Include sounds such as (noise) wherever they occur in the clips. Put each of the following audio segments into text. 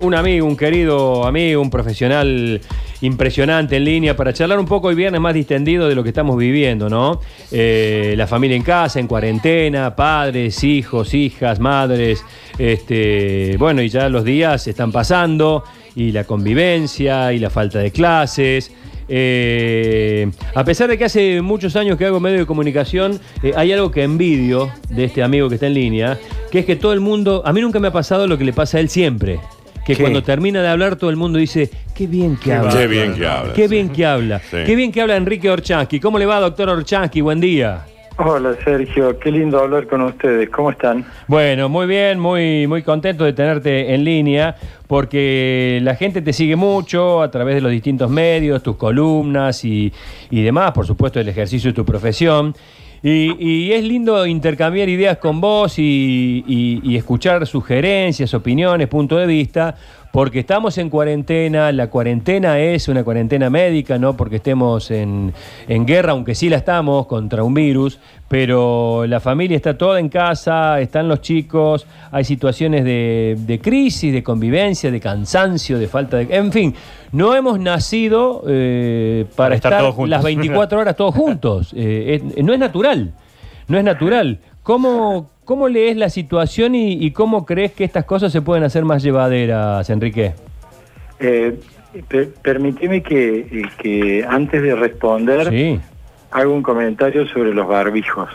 Un amigo, un querido amigo, un profesional impresionante en línea para charlar un poco hoy viernes más distendido de lo que estamos viviendo, ¿no? Eh, la familia en casa, en cuarentena, padres, hijos, hijas, madres, este, bueno, y ya los días están pasando, y la convivencia, y la falta de clases. Eh, a pesar de que hace muchos años que hago medio de comunicación, eh, hay algo que envidio de este amigo que está en línea, que es que todo el mundo, a mí nunca me ha pasado lo que le pasa a él siempre que ¿Qué? cuando termina de hablar todo el mundo dice, qué bien que habla. Qué bien que habla. Qué bien que habla. Sí. Qué bien que habla Enrique Orchansky. ¿Cómo le va, doctor Orchansky? Buen día. Hola Sergio, qué lindo hablar con ustedes. ¿Cómo están? Bueno, muy bien, muy, muy contento de tenerte en línea, porque la gente te sigue mucho a través de los distintos medios, tus columnas y, y demás, por supuesto, el ejercicio de tu profesión. Y, y es lindo intercambiar ideas con vos y, y- y escuchar sugerencias, opiniones, puntos de vista, porque estamos en cuarentena, la cuarentena es una cuarentena médica, no porque estemos en, en guerra, aunque sí la estamos contra un virus, pero la familia está toda en casa, están los chicos, hay situaciones de, de crisis, de convivencia, de cansancio, de falta de... En fin, no hemos nacido eh, para, Para estar estar, todos juntos. las 24 horas todos juntos. (laughs) Eh, no es natural, no es natural. ¿Cómo, cómo lees la situación y, y cómo crees que estas cosas se pueden hacer más llevaderas, Enrique? Eh, per- permitime que, eh, que antes de responder Sí, haga un comentario sobre los barbijos.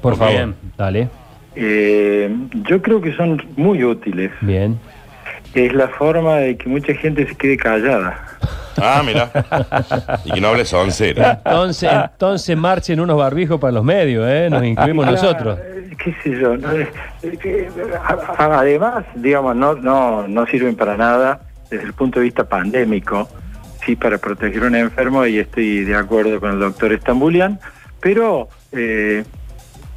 por favor. bien. Dale, Eh, yo creo que son muy útiles. bien. Es la forma de que mucha gente se quede callada. Ah, mira. (laughs) Y que no hables oncera. Entonces, entonces marchen unos barbijos para los medios, ¿eh? Nos incluimos nosotros. ¿Qué sé yo? no, Además, digamos, no, no, no sirven para nada desde el punto de vista pandémico, sí para proteger a un enfermo y estoy de acuerdo con el doctor Estambulian, pero eh,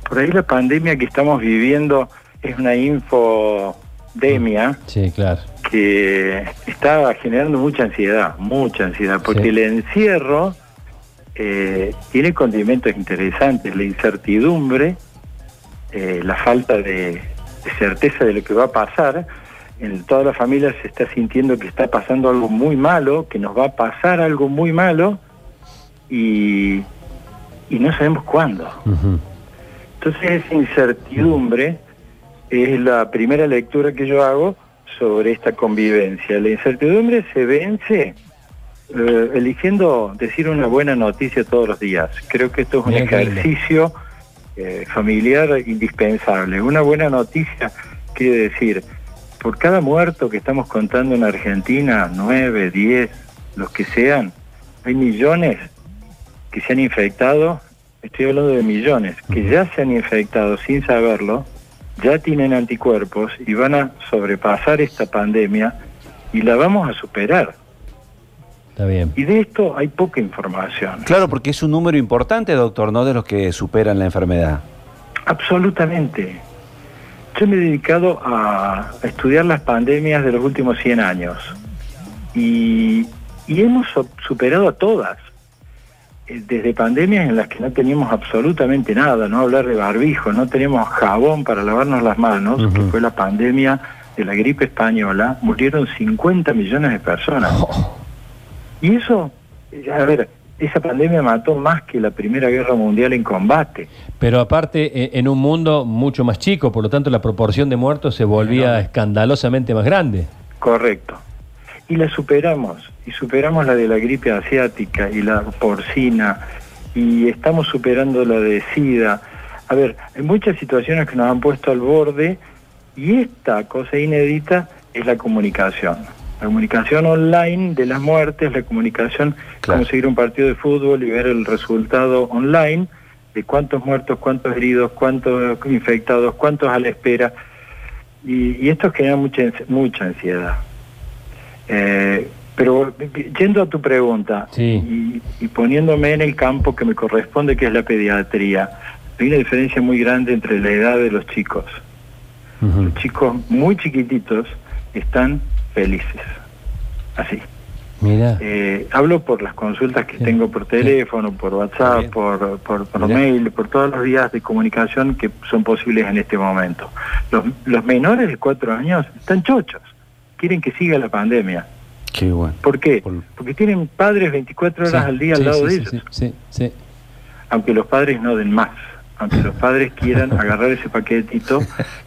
por ahí la pandemia que estamos viviendo es una infodemia Sí, claro. que está generando mucha ansiedad, mucha ansiedad, porque Sí. el encierro eh, tiene condimentos interesantes, la incertidumbre, eh, la falta de, de certeza de lo que va a pasar. En toda la familia se está sintiendo que está pasando algo muy malo, que nos va a pasar algo muy malo y, y no sabemos cuándo. Entonces esa incertidumbre es la primera lectura que yo hago sobre esta convivencia. La incertidumbre se vence eh, eligiendo decir una buena noticia todos los días. Creo que esto es un ejercicio eh, familiar indispensable. Una buena noticia quiere decir, por cada muerto que estamos contando en Argentina, nueve, diez, los que sean, hay millones que se han infectado, estoy hablando de millones, que ya se han infectado sin saberlo, ya tienen anticuerpos y van a sobrepasar esta pandemia y la vamos a superar. Está bien. Y de esto hay poca información. Claro, porque es un número importante, doctor, ¿no? De los que superan la enfermedad. Absolutamente. Yo me he dedicado a estudiar las pandemias de los últimos 100 años y, y hemos superado a todas. Eh, Desde pandemias en las que no teníamos absolutamente nada, no hablar de barbijo, no teníamos jabón para lavarnos las manos, que fue la pandemia de la gripe española, murieron 50 millones de personas. Y eso, eh, a ver, esa pandemia mató más que la Primera Guerra Mundial en combate. Pero aparte, e- en un mundo mucho más chico, por lo tanto la proporción de muertos se volvía escandalosamente más grande. Correcto. Y la superamos, y superamos la de la gripe asiática y la porcina, y estamos superando la de SIDA. A ver, hay muchas situaciones que nos han puesto al borde, y esta cosa inédita es la comunicación. La comunicación online de las muertes, la comunicación, Claro. como seguir un partido de fútbol y ver el resultado online de cuántos muertos, cuántos heridos, cuántos infectados, cuántos a la espera. Y, y esto genera mucha, mucha ansiedad. Eh, pero yendo a tu pregunta Sí. y, y poniéndome en el campo que me corresponde, que es la pediatría, hay una diferencia muy grande entre la edad de los chicos. Los chicos muy chiquititos están felices. Así. Mira. Eh, hablo por las consultas que Sí. tengo por teléfono, por WhatsApp, Bien. por, por, por mail, por todos los días de comunicación que son posibles en este momento. Los, los menores de cuatro años están chochos. quieren que siga la pandemia. Qué bueno. ¿Por qué? Por- Porque tienen padres 24 horas Sí, al día al lado de ellos, sí, sí. aunque los padres no den más, aunque los padres quieran (laughs) agarrar ese paquetito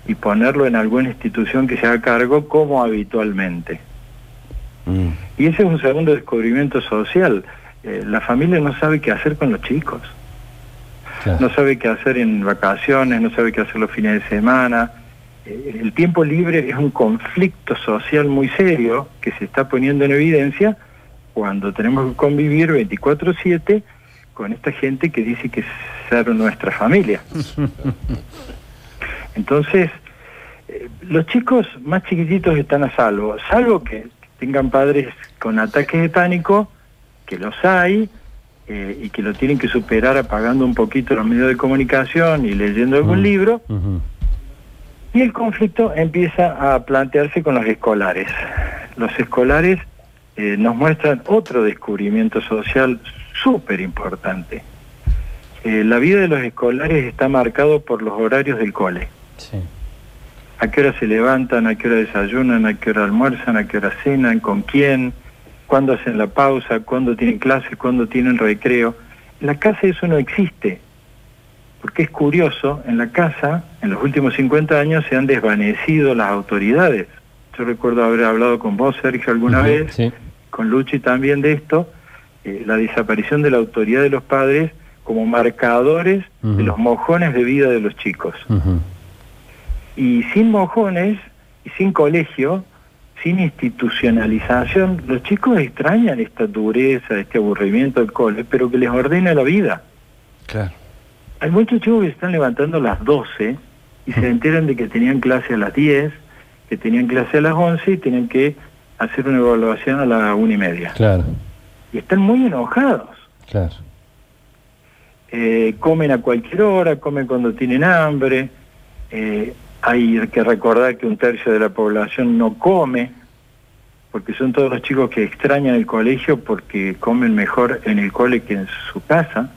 y ponerlo en alguna institución que se haga cargo como habitualmente. Mm. Y ese es un segundo descubrimiento social. Eh, la familia no sabe qué hacer con los chicos. claro. no sabe qué hacer en vacaciones, no sabe qué hacer los fines de semana. Eh, El tiempo libre es un conflicto social muy serio que se está poniendo en evidencia cuando tenemos que convivir 24/7 con esta gente que dice que ser nuestra familia. (laughs) Entonces, eh, los chicos más chiquititos están a salvo, salvo que tengan padres con ataques de pánico, que los hay, eh, y que lo tienen que superar apagando un poquito los medios de comunicación y leyendo algún Mm. libro, y el conflicto empieza a plantearse con los escolares. Los escolares eh, nos muestran otro descubrimiento social súper importante. Eh, la vida de los escolares está marcado por los horarios del cole. Sí. a qué hora se levantan, a qué hora desayunan, a qué hora almuerzan, a qué hora cenan, con quién, cuándo hacen la pausa, cuándo tienen clases, cuándo tienen recreo. En la casa eso no existe, porque es curioso, en la casa, en los últimos 50 años se han desvanecido las autoridades. Yo recuerdo haber hablado con vos, Sergio, alguna vez, Sí. con Luchi también de esto, eh, la desaparición de la autoridad de los padres como marcadores de los mojones de vida de los chicos. Y sin mojones y sin colegio, sin institucionalización, los chicos extrañan esta dureza, este aburrimiento del cole, pero que les ordena la vida. Claro. Hay muchos chicos que se están levantando a las 12 y se enteran de que tenían clase a las 10, que tenían clase a las 11 y tenían que hacer una evaluación a la una y media. Claro, Y están muy enojados. claro. Eh, comen a cualquier hora, comen cuando tienen hambre. Eh, hay que recordar que un tercio de la población no come, porque son todos los chicos que extrañan el colegio porque comen mejor en el cole que en su casa.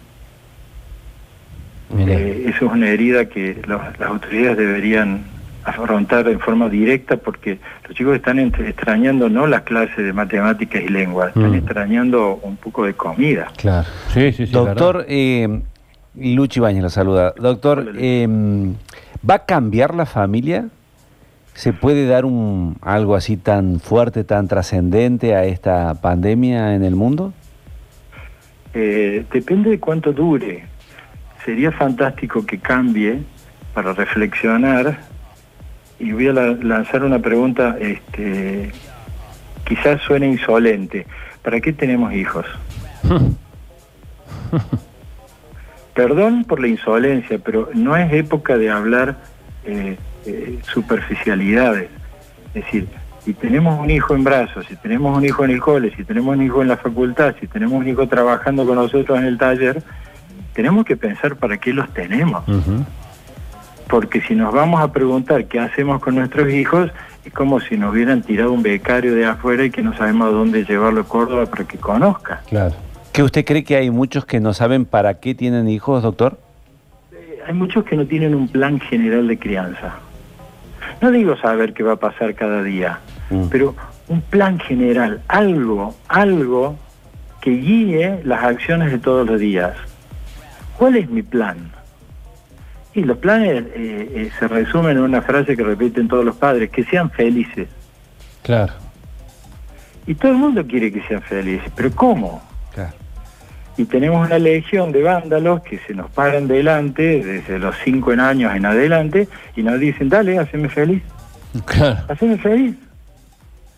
Eh, eso es una herida que los- las autoridades deberían afrontar en forma directa porque los chicos están entre- extrañando no las clases de matemáticas y lengua, están Mm. extrañando un poco de comida. Claro. Sí, sí, sí. Doctor, eh, Luchi Bañez lo saluda. Doctor, eh, ¿va a cambiar la familia? ¿Se puede dar un algo así tan fuerte, tan trascendente a esta pandemia en el mundo? Eh, depende de cuánto dure. Sería fantástico que cambie para reflexionar y voy a la- lanzar una pregunta, este, quizás suene insolente. ¿Para qué tenemos hijos? (laughs) Perdón por la insolencia, pero no es época de hablar eh, eh, superficialidades. Es decir, si tenemos un hijo en brazos, si tenemos un hijo en el cole, si tenemos un hijo en la facultad, si tenemos un hijo trabajando con nosotros en el taller, tenemos que pensar para qué los tenemos. Porque si nos vamos a preguntar qué hacemos con nuestros hijos, es como si nos hubieran tirado un becario de afuera y que no sabemos a dónde llevarlo a Córdoba para que conozca. Claro. ¿Que usted cree que hay muchos que no saben para qué tienen hijos, doctor? Eh, Hay muchos que no tienen un plan general de crianza. No digo saber qué va a pasar cada día, Mm. pero un plan general, algo, algo que guíe las acciones de todos los días. ¿Cuál es mi plan? Y los planes eh, eh, se resumen en una frase que repiten todos los padres, que sean felices. Claro. Y todo el mundo quiere que sean felices, pero ¿cómo? Claro. Y tenemos una legión de vándalos que se nos paran delante desde los cinco en años en adelante y nos dicen, dale, haceme feliz, Claro. haceme feliz.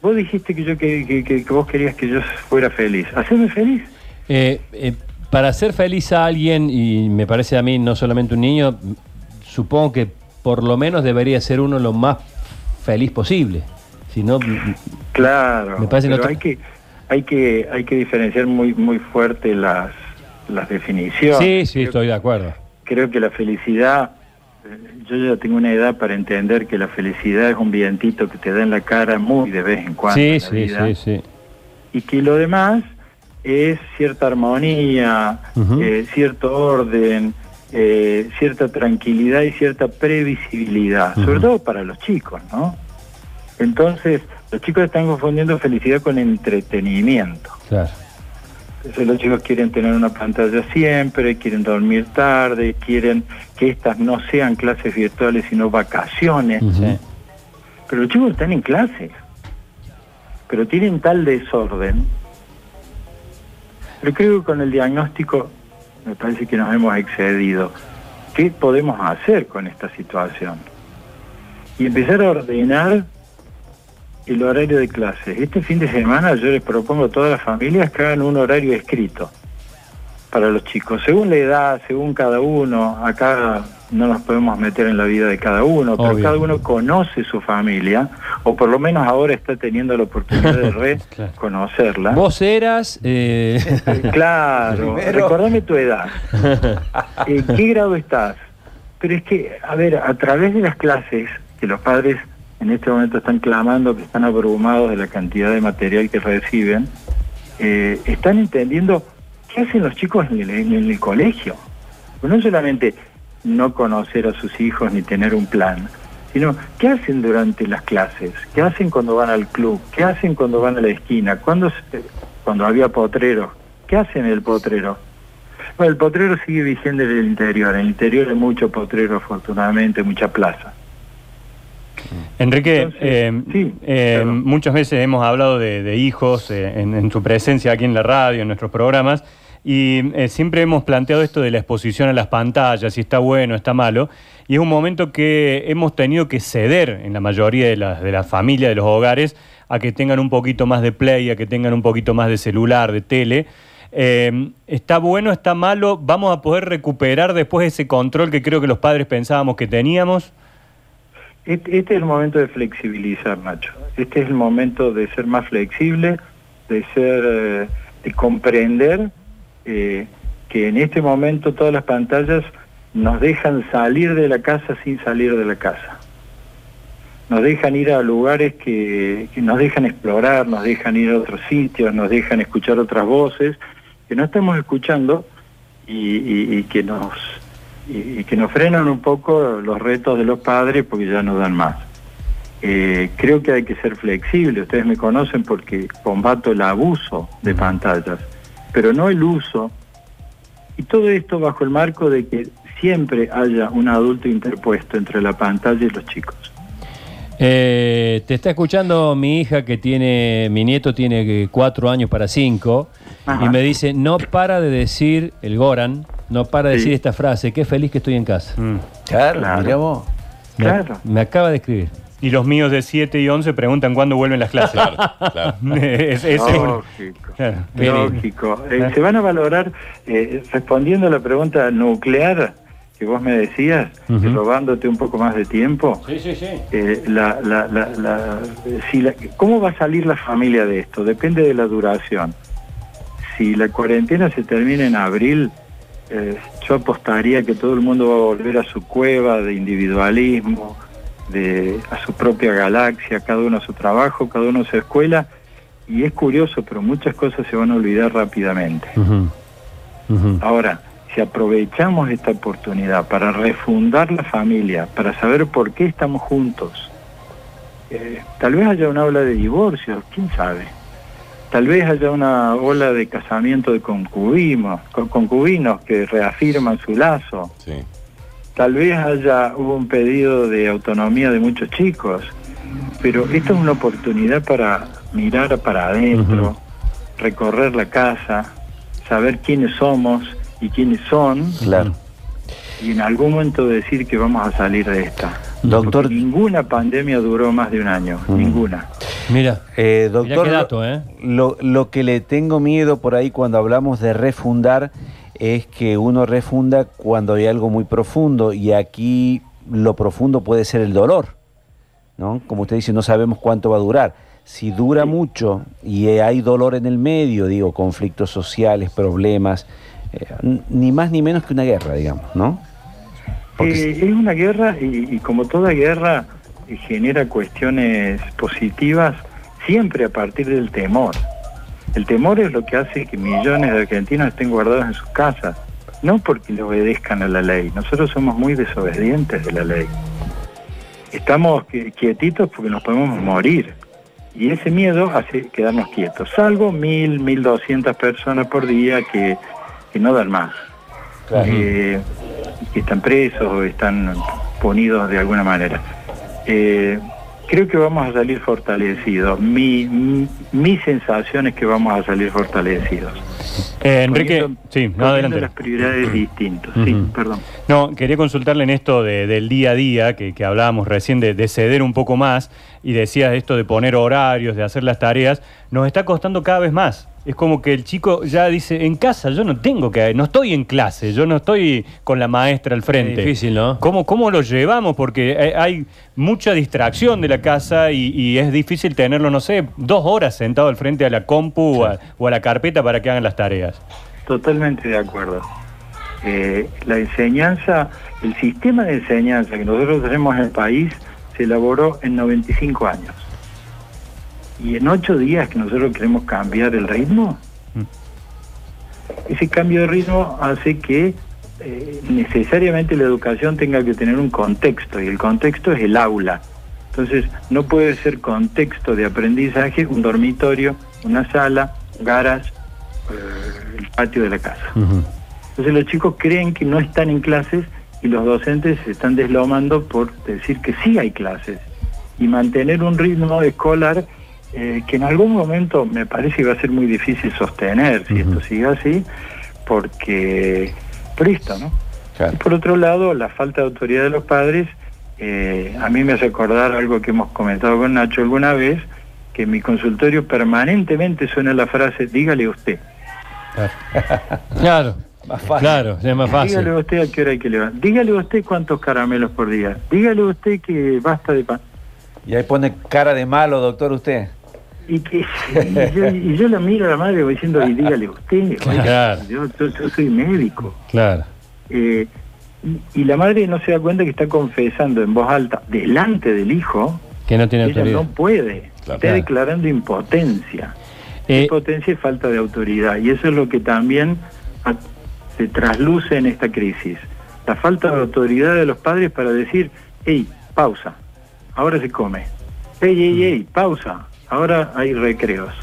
Vos dijiste que yo que, que- que- que vos querías que yo fuera feliz, haceme feliz. Eh, eh, para hacer feliz a alguien, y me parece a mí no solamente un niño, supongo que por lo menos debería ser uno lo más feliz posible. Si no, Claro, Me parece pero hay que hay que hay que diferenciar muy muy fuerte las las definiciones. sí, sí, Creo- estoy de acuerdo. creo que la felicidad, eh, yo ya tengo una edad para entender que la felicidad es un vientito que te da en la cara muy de vez en cuando. Sí, en sí, vida, sí, sí. Y que lo demás es cierta armonía, eh, cierto orden, eh, cierta tranquilidad y cierta previsibilidad, sobre todo para los chicos, ¿no? Entonces, Los chicos están confundiendo felicidad con entretenimiento. Claro. Entonces los chicos quieren tener una pantalla siempre, quieren dormir tarde, quieren que estas no sean clases virtuales sino vacaciones. Pero los chicos están en clases. Pero tienen tal desorden. Pero creo que con el diagnóstico me parece que nos hemos excedido. ¿Qué podemos hacer con esta situación? Y empezar a ordenar el horario de clases. Este fin de semana yo les propongo a todas las familias que hagan un horario escrito para los chicos, según la edad, según cada uno. Acá no nos podemos meter en la vida de cada uno, pero cada uno conoce su familia, o por lo menos ahora está teniendo la oportunidad de (laughs) reconocerla. Vos eras. eh, Claro, (laughs) Primero. recordame tu edad. (laughs) ¿En qué grado estás? Pero es que, a ver, a través de las clases, que los padres en este momento están clamando, que están abrumados de la cantidad de material que reciben, eh, están entendiendo qué hacen los chicos en el, en el colegio. Pues no solamente no conocer a sus hijos ni tener un plan, sino qué hacen durante las clases, qué hacen cuando van al club, qué hacen cuando van a la esquina, cuando, se- cuando había potrero, qué hacen en el potrero. Bueno, el potrero sigue vigente en el interior, en el interior hay mucho potrero afortunadamente, mucha plaza. Enrique, Entonces, eh, sí, eh, claro. muchas veces hemos hablado de, de hijos eh, en, en tu presencia aquí en la radio, en nuestros programas, y eh, siempre hemos planteado esto de la exposición a las pantallas, si está bueno, está malo, y es un momento que hemos tenido que ceder en la mayoría de las de las familias, de los hogares, a que tengan un poquito más de play, a que tengan un poquito más de celular, de tele. Eh, ¿Está bueno, está malo? ¿Vamos a poder recuperar después ese control que creo que los padres pensábamos que teníamos? Este, este es el momento de flexibilizar, Nacho. Este es el momento de ser más flexible, de ser, eh, de comprender eh, que en este momento todas las pantallas nos dejan salir de la casa sin salir de la casa. Nos dejan ir a lugares que, que nos dejan explorar, nos dejan ir a otros sitios, nos dejan escuchar otras voces que no estamos escuchando y, y- y que nos y, que nos frenan un poco los retos de los padres porque ya no dan más. Eh, creo que hay que ser flexible. Ustedes me conocen porque combato el abuso de pantallas, pero no el uso. Y todo esto bajo el marco de que siempre haya un adulto interpuesto entre la pantalla y los chicos. eh, te está escuchando mi hija que tiene. Mi nieto tiene eh, cuatro años para cinco. Ajá. Y me dice: No para de decir el Goran, no para de Sí. decir esta frase. Qué feliz que estoy en casa. Mm. Claro, Claro. mirá vos. Me- Claro. Me, acaba de escribir. Y los míos de 7 y 11 preguntan cuándo vuelven las clases. Claro, claro. (laughs) Es- Lógico. claro. Eh, se van a valorar, eh, respondiendo a la pregunta nuclear que vos me decías, y robándote un poco más de tiempo, Sí, sí, sí. eh, la, la, la, la- si la- ¿cómo va a salir la familia de esto? Depende de la duración. Si la cuarentena se termina en abril, eh, yo apostaría que todo el mundo va a volver a su cueva de individualismo, de, a su propia galaxia, cada uno a su trabajo, cada uno a su escuela. Y es curioso, pero muchas cosas se van a olvidar rápidamente. Ahora, si aprovechamos esta oportunidad para refundar la familia, para saber por qué estamos juntos, eh, tal vez haya una ola de divorcios, quién sabe. Tal vez haya una ola de casamiento de concubinos, con concubinos que reafirman su lazo. Sí. Tal vez haya hubo un pedido de autonomía de muchos chicos, pero esta es una oportunidad para mirar para adentro, recorrer la casa, saber quiénes somos y quiénes son, Claro. y en algún momento decir que vamos a salir de esta. Doctor, Porque ninguna pandemia duró más de un año, Mm. ninguna. Mira. eh, doctor, qué dato, ¿eh? lo, lo que le tengo miedo por ahí cuando hablamos de refundar es que uno refunda cuando hay algo muy profundo y aquí lo profundo puede ser el dolor, ¿no? Como usted dice, no sabemos cuánto va a durar. Si dura mucho y hay dolor en el medio, digo, conflictos sociales, problemas, eh, ni más ni menos que una guerra, digamos, ¿no? Eh, es una guerra y, y como toda guerra eh, genera cuestiones positivas siempre a partir del temor. El temor es lo que hace que millones de argentinos estén guardados en sus casas, no porque le obedezcan a la ley. Nosotros somos muy desobedientes de la ley. Estamos qui- quietitos porque nos podemos morir. Y ese miedo hace quedarnos quietos, salvo mil, mil doscientas personas por día que, que no dan más, eh, que están presos o están ponidos de alguna manera. Eh, creo que vamos a salir fortalecidos. Mi, mi, mi sensación es que vamos a salir fortalecidos. Eh, Enrique, sí, no, adelante. las prioridades distintas. Sí, perdón. No, quería consultarle en esto de- del día a día, que, que hablábamos recién de, de ceder un poco más, y decías esto de poner horarios, de hacer las tareas, nos está costando cada vez más. Es como que el chico ya dice, en casa yo no tengo que, no estoy en clase, yo no estoy con la maestra al frente. Es difícil, ¿no? ¿Cómo, ¿Cómo lo llevamos? Porque hay, hay mucha distracción de la casa y, y es difícil tenerlo, no sé, dos horas sentado al frente a la compu o, a, o a la carpeta para que hagan las tareas. Totalmente de acuerdo. Eh, la enseñanza, el sistema de enseñanza que nosotros tenemos en el país se elaboró en 95 años. Y en ocho días que nosotros queremos cambiar el ritmo, ese cambio de ritmo hace que eh, necesariamente la educación tenga que tener un contexto y el contexto es el aula. Entonces no puede ser contexto de aprendizaje un dormitorio, una sala, un garage, eh, el patio de la casa. Entonces los chicos creen que no están en clases y los docentes se están deslomando por decir que sí hay clases y mantener un ritmo escolar eh, que en algún momento me parece que va a ser muy difícil sostener si esto sigue así, porque por esto, ¿no? Claro. Y por otro lado, la falta de autoridad de los padres, eh, a mí me hace acordar algo que hemos comentado con Nacho alguna vez, que en mi consultorio permanentemente suena la frase, dígale usted. (laughs) Claro, Más fácil. claro, es más fácil. Dígale usted a qué hora hay que levantar. Dígale usted cuántos caramelos por día. Dígale usted que basta de pan. Y ahí pone cara de malo, doctor, usted. Y que y (laughs) yo, y yo la miro a la madre diciendo, y dígale usted. Claro. yo, yo- yo soy médico. Claro. Eh, y, y la madre no se da cuenta que está confesando en voz alta delante del hijo Que no tiene ella autoridad. no puede. Claro. Está declarando impotencia. Eh, Impotencia y falta de autoridad. Y eso es lo que también se trasluce en esta crisis. La falta de autoridad de los padres para decir, hey, pausa, ahora se come. Hey, hey, hey, pausa, ahora hay recreos.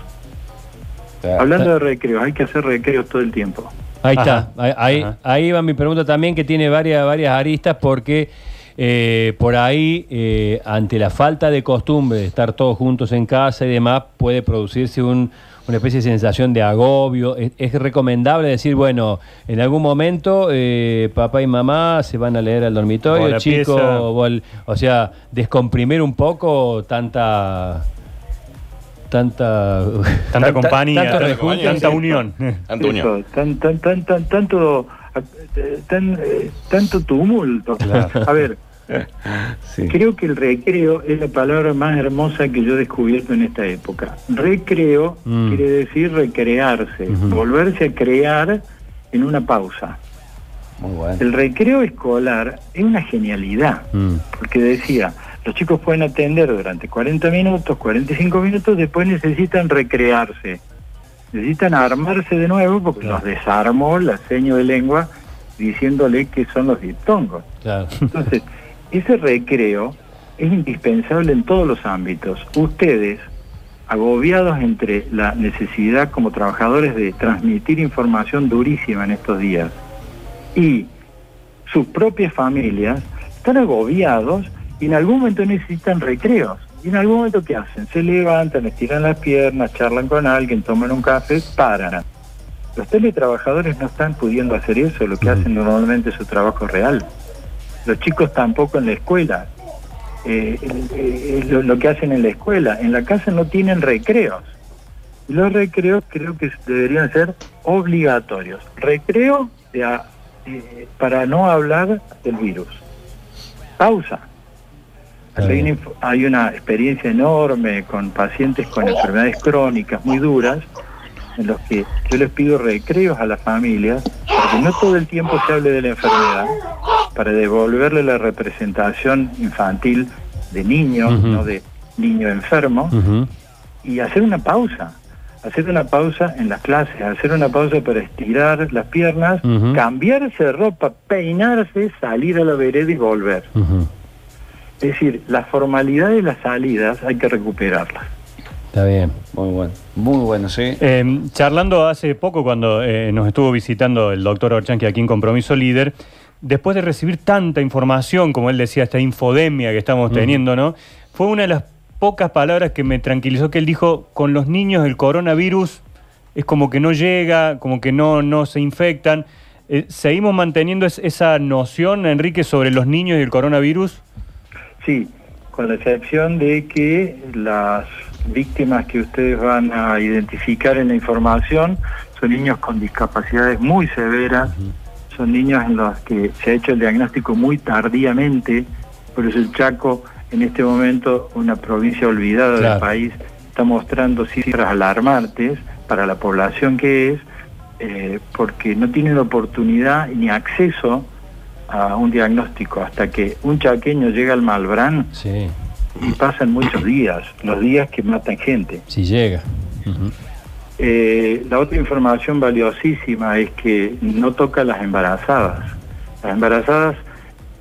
Hablando de recreos, hay que hacer recreos todo el tiempo. Ahí Ajá. está, ahí, ahí, Ajá. ahí va mi pregunta también, que tiene varias, varias aristas, porque eh, por ahí, eh, ante la falta de costumbre de estar todos juntos en casa y demás, puede producirse un- una especie de sensación de agobio. Es, es recomendable decir, bueno, en algún momento eh, papá y mamá se van a leer al dormitorio, chico, o sea, descomprimir un poco tanta... Tanta, Tanta compañía, tanto tanta, tanta unión. Antonio. Eso, tan, tan, tan, tan, tanto, eh, tan, eh, tanto tumulto. A ver, Sí. Creo que el recreo es la palabra más hermosa que yo he descubierto en esta época. Recreo Mm. quiere decir recrearse, volverse a crear en una pausa. Muy bueno. El recreo escolar es una genialidad, Mm. porque decía, los chicos pueden atender durante 40 minutos, 45 minutos, después necesitan recrearse. Necesitan armarse de nuevo porque los desarmó la seño de lengua diciéndole que son los diptongos. Claro. Entonces, ese recreo es indispensable en todos los ámbitos. Ustedes, agobiados entre la necesidad como trabajadores de transmitir información durísima en estos días y sus propias familias, están agobiados y en algún momento necesitan recreos. ¿Y en algún momento qué hacen? Se levantan, estiran las piernas, charlan con alguien, toman un café, paran. Los teletrabajadores no están pudiendo hacer eso, lo que hacen normalmente es su trabajo real los chicos tampoco en la escuela. Eh, eh, lo, lo que hacen en la escuela, en la casa no tienen recreos. Los recreos creo que deberían ser obligatorios. Recreo de a- eh, para no hablar del virus. Pausa. Hay una, hay experiencia enorme con pacientes con enfermedades crónicas muy duras en los que yo les pido recreos a las familias para que no todo el tiempo se hable de la enfermedad, para devolverle la representación infantil de niño, Ujú. no de niño enfermo, y hacer una pausa. Hacer una pausa en las clases, hacer una pausa para estirar las piernas, cambiarse de ropa, peinarse, salir a la vereda y volver. Es decir, la formalidad de las salidas hay que recuperarlas. Está bien. Muy bueno. Muy bueno, sí. Eh, charlando hace poco, cuando eh, nos estuvo visitando el doctor Orchanqui aquí en Compromiso Líder, después de recibir tanta información, como él decía, esta infodemia que estamos teniendo, ¿no? Fue una de las pocas palabras que me tranquilizó que él dijo, con los niños el coronavirus es como que no llega, como que no, no se infectan. Eh, ¿Seguimos manteniendo es- esa noción, Enrique, sobre los niños y el coronavirus? Sí, con la excepción de que las víctimas que ustedes van a identificar en la información son niños con discapacidades muy severas, son niños en los que se ha hecho el diagnóstico muy tardíamente, por eso el Chaco en este momento, una provincia olvidada Claro. del país, está mostrando cifras alarmantes para la población que es, eh, porque no tienen oportunidad ni acceso a un diagnóstico hasta que un chaqueño llega al Malbrán Sí, y pasan muchos días, los días que matan gente. si llega. Eh, la otra información valiosísima es que no toca a las embarazadas. Las embarazadas,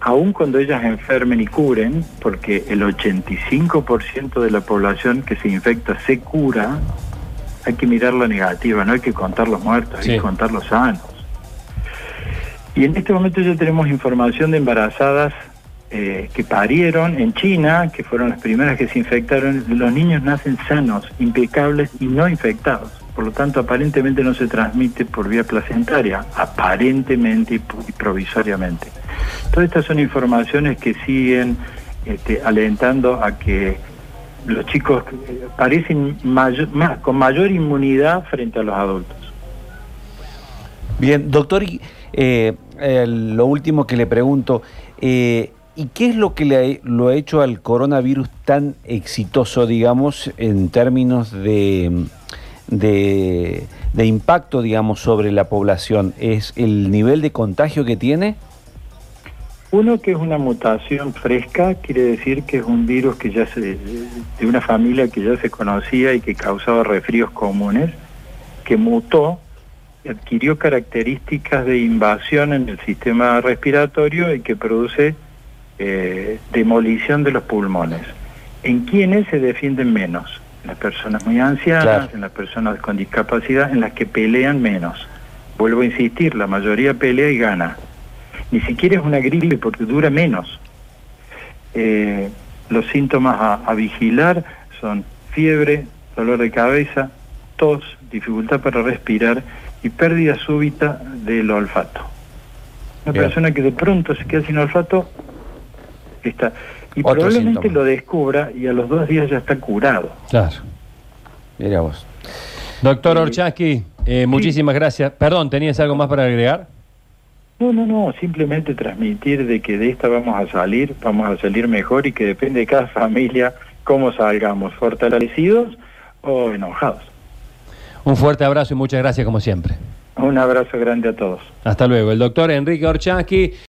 aun cuando ellas enfermen y curen, porque el 85% de la población que se infecta se cura, hay que mirar la negativa, no hay que contar los muertos, Sí. hay que contar los sanos. Y en este momento ya tenemos información de embarazadas eh, que parieron en China, que fueron las primeras que se infectaron. Los niños nacen sanos, impecables y no infectados. Por lo tanto, aparentemente no se transmite por vía placentaria, aparentemente y provisoriamente. Todas estas son informaciones que siguen este, alentando a que los chicos eh, parecen más- con mayor inmunidad frente a los adultos. Bien, doctor, eh, lo último que le pregunto, eh, ¿y qué es lo que le ha, lo ha hecho al coronavirus tan exitoso, digamos, en términos de, de, de impacto, digamos, sobre la población? ¿Es el nivel de contagio que tiene? Uno que es una mutación fresca, quiere decir que es un virus que ya se, de una familia que ya se conocía y que causaba resfríos comunes, que mutó, adquirió características de invasión en el sistema respiratorio y que produce eh, demolición de los pulmones. ¿En quiénes se defienden menos? En las personas muy ancianas, Claro. en las personas con discapacidad, en las que pelean menos. Vuelvo a insistir, la mayoría pelea y gana ni siquiera es una gripe porque dura menos. Eh, los síntomas a, a vigilar son fiebre, dolor de cabeza, tos, dificultad para respirar y pérdida súbita del olfato. Una Bien. persona que de pronto se queda sin olfato está y Otro probablemente síntoma. lo descubra y a los dos días ya está curado. Claro. Mira vos. Doctor Sí. Orchansky, eh, muchísimas gracias. Perdón, ¿tenías algo más para agregar? No, no, no, simplemente transmitir de que de esta vamos a salir, vamos a salir mejor y que depende de cada familia cómo salgamos, fortalecidos o enojados. Un fuerte abrazo y muchas gracias como siempre. Un abrazo grande a todos. Hasta luego. El doctor Enrique Orchansky.